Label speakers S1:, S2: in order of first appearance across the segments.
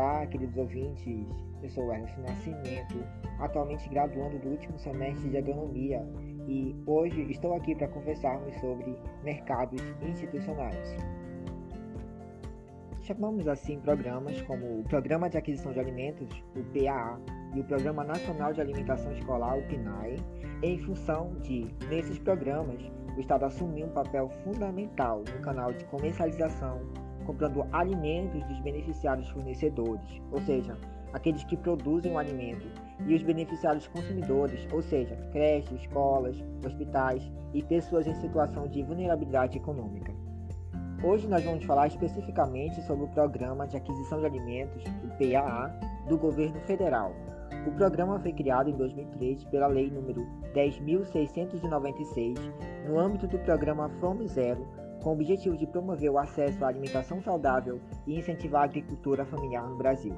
S1: Olá, queridos ouvintes. Eu sou Ernest Nascimento, atualmente graduando do último semestre de Agronomia e hoje estou aqui para conversarmos sobre mercados institucionais. Chamamos assim programas como o Programa de Aquisição de Alimentos, o PAA, e o Programa Nacional de Alimentação Escolar, o PNAE, em função de, nesses programas, o Estado assumir um papel fundamental no canal de comercialização comprando alimentos dos beneficiários fornecedores, ou seja, aqueles que produzem o alimento, e os beneficiários consumidores, ou seja, creches, escolas, hospitais e pessoas em situação de vulnerabilidade econômica. Hoje nós vamos falar especificamente sobre o Programa de Aquisição de Alimentos, o PAA, do governo federal. O programa foi criado em 2003 pela Lei nº 10.696, no âmbito do programa Fome Zero, com o objetivo de promover o acesso à alimentação saudável e incentivar a agricultura familiar no Brasil.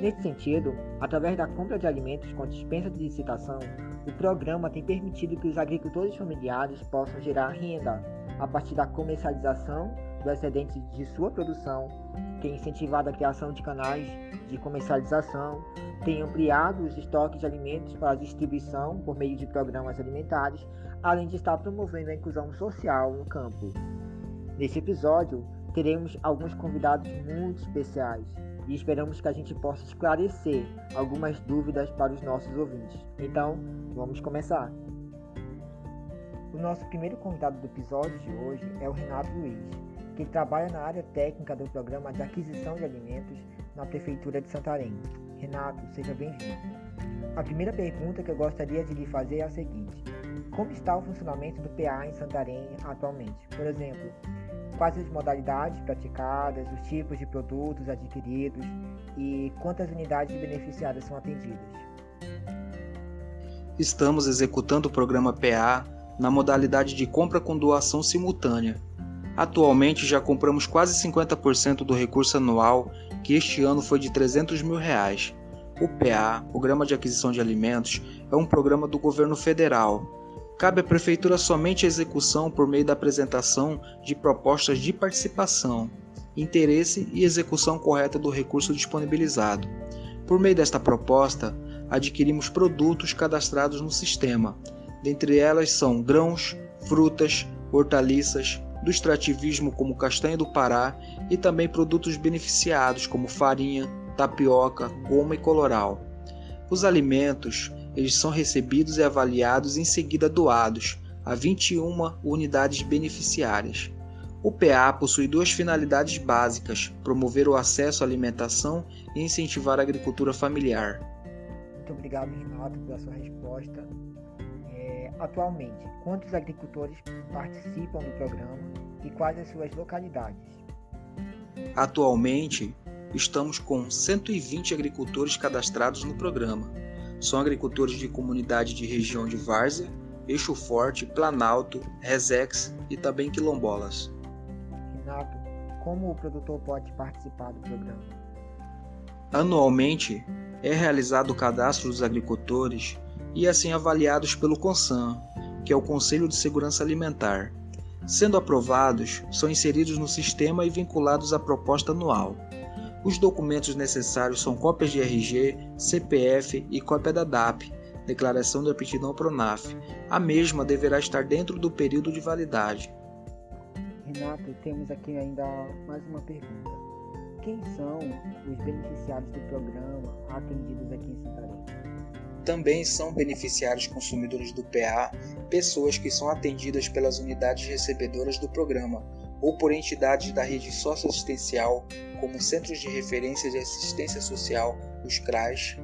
S1: Nesse sentido, através da compra de alimentos com dispensa de licitação, o programa tem permitido que os agricultores familiares possam gerar renda a partir da comercialização do excedente de sua produção, tem incentivado a criação de canais de comercialização, tem ampliado os estoques de alimentos para distribuição por meio de programas alimentares, além de estar promovendo a inclusão social no campo. Nesse episódio, teremos alguns convidados muito especiais e esperamos que a gente possa esclarecer algumas dúvidas para os nossos ouvintes. Então, vamos começar. O nosso primeiro convidado do episódio de hoje é o Renato Luiz, que trabalha na área técnica do programa de aquisição de alimentos na Prefeitura de Santarém. Renato, seja bem-vindo. A primeira pergunta que eu gostaria de lhe fazer é a seguinte: Como está o funcionamento do PA em Santarém atualmente? Por exemplo, quais as modalidades praticadas, os tipos de produtos adquiridos e quantas unidades beneficiadas são atendidas.
S2: Estamos executando o programa PA na modalidade de compra com doação simultânea. Atualmente já compramos quase 50% do recurso anual, que este ano foi de 300 mil reais. O PA, Programa de Aquisição de Alimentos, é um programa do governo federal, Cabe à Prefeitura somente a execução por meio da apresentação de propostas de participação, interesse e execução correta do recurso disponibilizado. Por meio desta proposta, adquirimos produtos cadastrados no sistema. Dentre elas são grãos, frutas, hortaliças, do extrativismo como castanha do Pará e também produtos beneficiados como farinha, tapioca, goma e coloral. Os alimentos eles são recebidos e avaliados e em seguida doados a 21 unidades beneficiárias. O PA possui duas finalidades básicas: promover o acesso à alimentação e incentivar a agricultura familiar.
S1: Muito obrigado, Renato, pela sua resposta. É, atualmente, quantos agricultores participam do programa e quais as suas localidades?
S2: Atualmente, estamos com 120 agricultores cadastrados no programa são agricultores de comunidade de região de Várzea, Eixo Forte, Planalto, Resex e também quilombolas.
S1: Renato, como o produtor pode participar do programa?
S2: Anualmente é realizado o cadastro dos agricultores e assim avaliados pelo CONSAN, que é o Conselho de Segurança Alimentar. Sendo aprovados, são inseridos no sistema e vinculados à proposta anual. Os documentos necessários são cópias de RG, CPF e cópia da DAP, Declaração de Aptidão Pronaf. A mesma deverá estar dentro do período de validade.
S1: Renato, temos aqui ainda mais uma pergunta. Quem são os beneficiários do programa atendidos aqui em Santarém?
S2: Também são beneficiários consumidores do PA pessoas que são atendidas pelas unidades recebedoras do programa, ou por entidades da rede socioassistencial, como Centros de Referência de Assistência Social, os CRAS,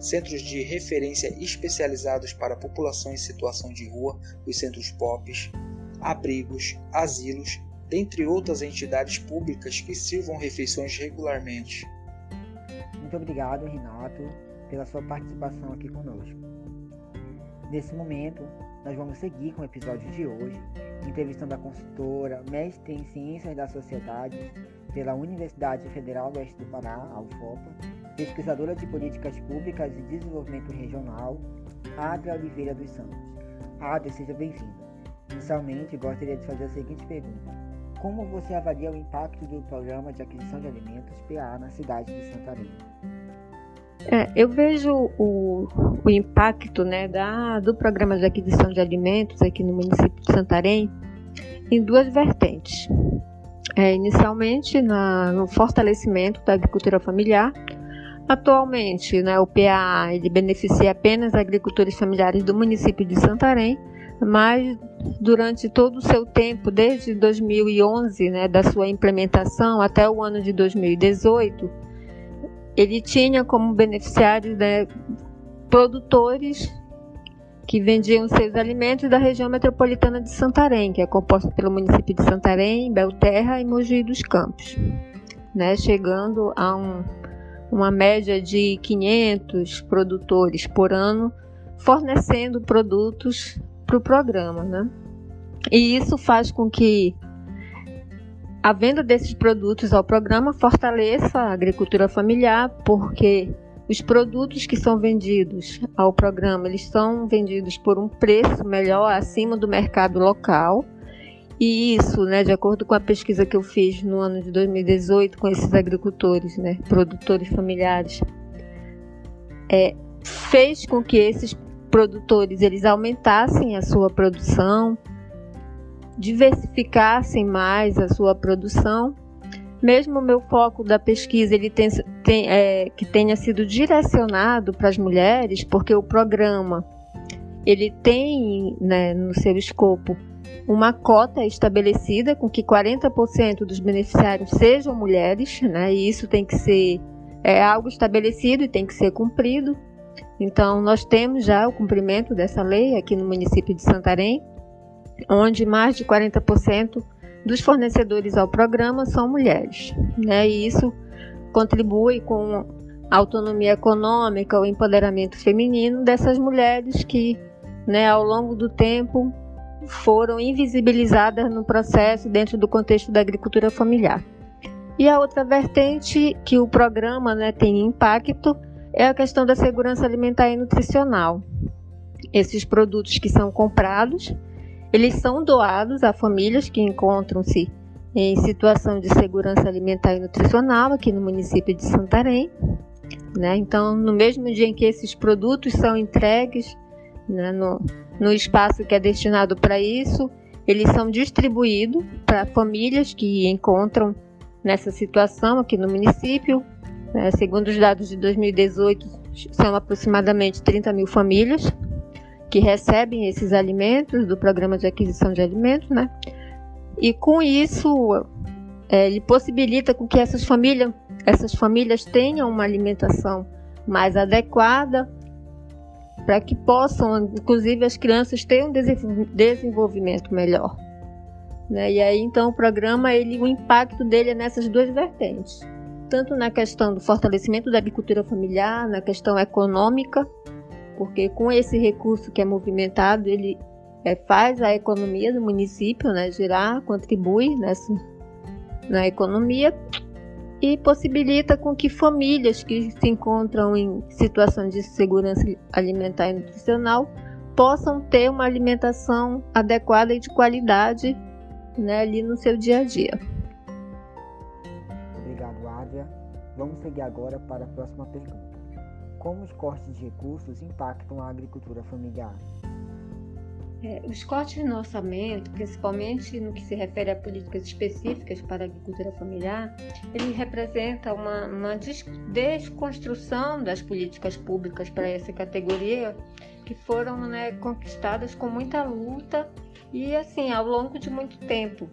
S2: Centros de Referência Especializados para População em Situação de Rua, os Centros POPs, abrigos, asilos, dentre outras entidades públicas que sirvam refeições regularmente.
S1: Muito obrigado, Renato, pela sua participação aqui conosco. Nesse momento, nós vamos seguir com o episódio de hoje, entrevistando a consultora, mestre em Ciências da Sociedade pela Universidade Federal do Oeste do Pará, a UFOPA, pesquisadora de Políticas Públicas e Desenvolvimento Regional, Adria Oliveira dos Santos. Adria, seja bem-vinda. Inicialmente, gostaria de fazer a seguinte pergunta. como você avalia o impacto do Programa de Aquisição de Alimentos PA na cidade de Santarém?
S3: É, eu vejo o, o impacto né, da, do Programa de Aquisição de Alimentos aqui no município de Santarém em duas vertentes. É, inicialmente, na, no fortalecimento da agricultura familiar. Atualmente, né, o PA ele beneficia apenas agricultores familiares do município de Santarém, mas durante todo o seu tempo, desde 2011, né, da sua implementação até o ano de 2018, ele tinha como beneficiários né, produtores que vendiam seus alimentos da região metropolitana de Santarém, que é composta pelo município de Santarém, Belterra e Mogi dos Campos, né, chegando a um, uma média de 500 produtores por ano fornecendo produtos para o programa. Né? E isso faz com que a venda desses produtos ao programa fortaleça a agricultura familiar, porque os produtos que são vendidos ao programa, eles são vendidos por um preço melhor acima do mercado local. E isso, né, de acordo com a pesquisa que eu fiz no ano de 2018 com esses agricultores, né, produtores familiares, é, fez com que esses produtores eles aumentassem a sua produção, diversificassem mais a sua produção mesmo o meu foco da pesquisa ele tem, tem, é, que tenha sido direcionado para as mulheres, porque o programa ele tem né, no seu escopo uma cota estabelecida com que 40% dos beneficiários sejam mulheres, né, e isso tem que ser é algo estabelecido e tem que ser cumprido. Então, nós temos já o cumprimento dessa lei aqui no município de Santarém, onde mais de 40% dos fornecedores ao programa são mulheres, né? E isso contribui com a autonomia econômica, o empoderamento feminino dessas mulheres que, né, ao longo do tempo foram invisibilizadas no processo dentro do contexto da agricultura familiar. E a outra vertente que o programa né, tem impacto é a questão da segurança alimentar e nutricional. Esses produtos que são comprados eles são doados a famílias que encontram-se em situação de segurança alimentar e nutricional aqui no município de Santarém. Né? Então, no mesmo dia em que esses produtos são entregues né, no, no espaço que é destinado para isso, eles são distribuídos para famílias que encontram nessa situação aqui no município. Né? Segundo os dados de 2018, são aproximadamente 30 mil famílias que recebem esses alimentos do programa de aquisição de alimentos, né? E com isso é, ele possibilita com que essas famílias, essas famílias tenham uma alimentação mais adequada para que possam, inclusive as crianças, ter um desenvolvimento melhor. Né? E aí então o programa, ele, o impacto dele é nessas duas vertentes, tanto na questão do fortalecimento da agricultura familiar, na questão econômica porque com esse recurso que é movimentado, ele é, faz a economia do município né, girar, contribui nessa, na economia e possibilita com que famílias que se encontram em situação de segurança alimentar e nutricional possam ter uma alimentação adequada e de qualidade né, ali no seu dia a dia.
S1: Obrigado, Adria. Vamos seguir agora para a próxima pergunta. Como os cortes de recursos impactam a agricultura familiar?
S3: É, os cortes no orçamento, principalmente no que se refere a políticas específicas para a agricultura familiar, ele representa uma, uma desconstrução das políticas públicas para essa categoria que foram né, conquistadas com muita luta e assim ao longo de muito tempo.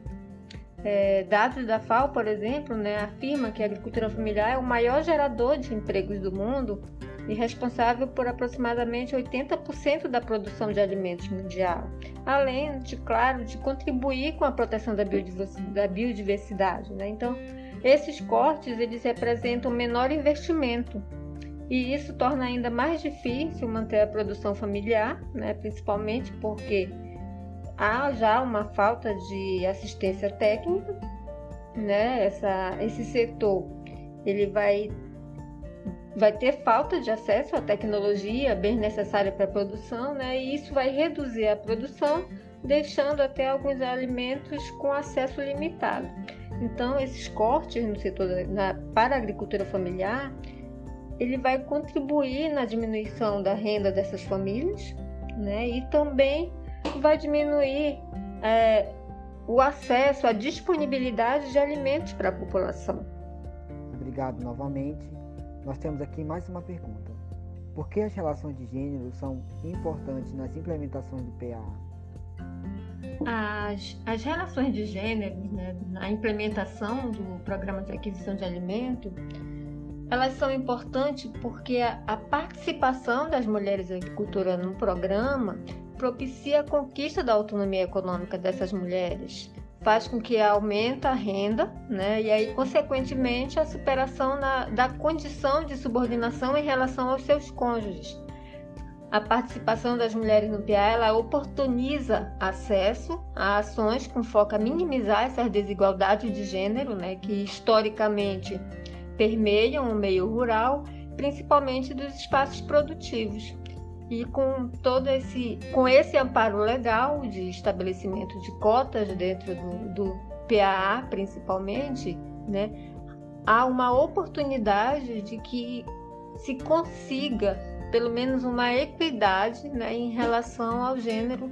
S3: É, dados da FAO, por exemplo, né, afirma que a agricultura familiar é o maior gerador de empregos do mundo e responsável por aproximadamente 80% da produção de alimentos mundial, além de, claro, de contribuir com a proteção da biodiversidade. Né? Então, esses cortes eles representam menor investimento e isso torna ainda mais difícil manter a produção familiar, né? principalmente porque há já uma falta de assistência técnica, né? Essa, esse setor ele vai vai ter falta de acesso à tecnologia bem necessária para a produção, né? E isso vai reduzir a produção, deixando até alguns alimentos com acesso limitado. Então, esses cortes no setor da, para a agricultura familiar, ele vai contribuir na diminuição da renda dessas famílias, né? E também vai diminuir é, o acesso, a disponibilidade de alimentos para a população.
S1: Obrigado novamente. Nós temos aqui mais uma pergunta. Por que as relações de gênero são importantes nas implementações do PA?
S3: As, as relações de gênero né, na implementação do programa de aquisição de alimento, elas são importantes porque a, a participação das mulheres agricultoras no programa propicia a conquista da autonomia econômica dessas mulheres, faz com que aumente a renda, né? E aí, consequentemente, a superação na, da condição de subordinação em relação aos seus cônjuges a participação das mulheres no PA ela oportuniza acesso a ações com foco a minimizar essas desigualdades de gênero, né, que historicamente permeiam o meio rural, principalmente dos espaços produtivos. E com todo esse, com esse amparo legal de estabelecimento de cotas dentro do, do PAA, principalmente, né, há uma oportunidade de que se consiga pelo menos uma equidade né, em relação ao gênero,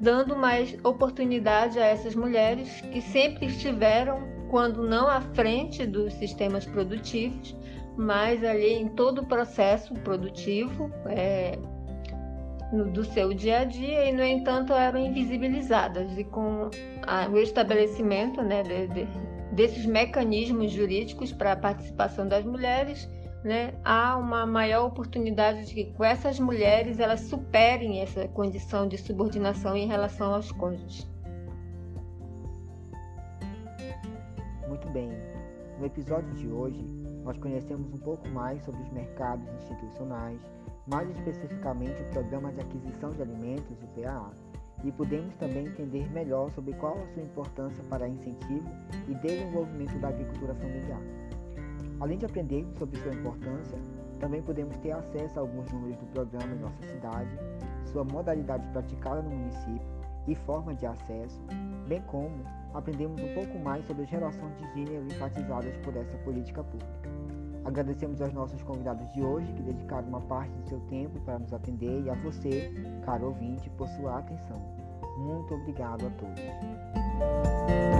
S3: dando mais oportunidade a essas mulheres que sempre estiveram, quando não à frente dos sistemas produtivos, mas ali em todo o processo produtivo é, no, do seu dia a dia e, no entanto, eram invisibilizadas. E com a, o estabelecimento né, de, de, desses mecanismos jurídicos para a participação das mulheres, né, há uma maior oportunidade de que essas mulheres elas superem essa condição de subordinação em relação aos cônjuges.
S1: Muito bem. No episódio de hoje, nós conhecemos um pouco mais sobre os mercados institucionais, mais especificamente o Programa de Aquisição de Alimentos, o PAA, e pudemos também entender melhor sobre qual a sua importância para incentivo e desenvolvimento da agricultura familiar. Além de aprender sobre sua importância, também podemos ter acesso a alguns números do programa em nossa cidade, sua modalidade praticada no município e forma de acesso, bem como aprendemos um pouco mais sobre as relações de gênero enfatizadas por essa política pública. Agradecemos aos nossos convidados de hoje que dedicaram uma parte do seu tempo para nos atender e a você, caro ouvinte, por sua atenção. Muito obrigado a todos.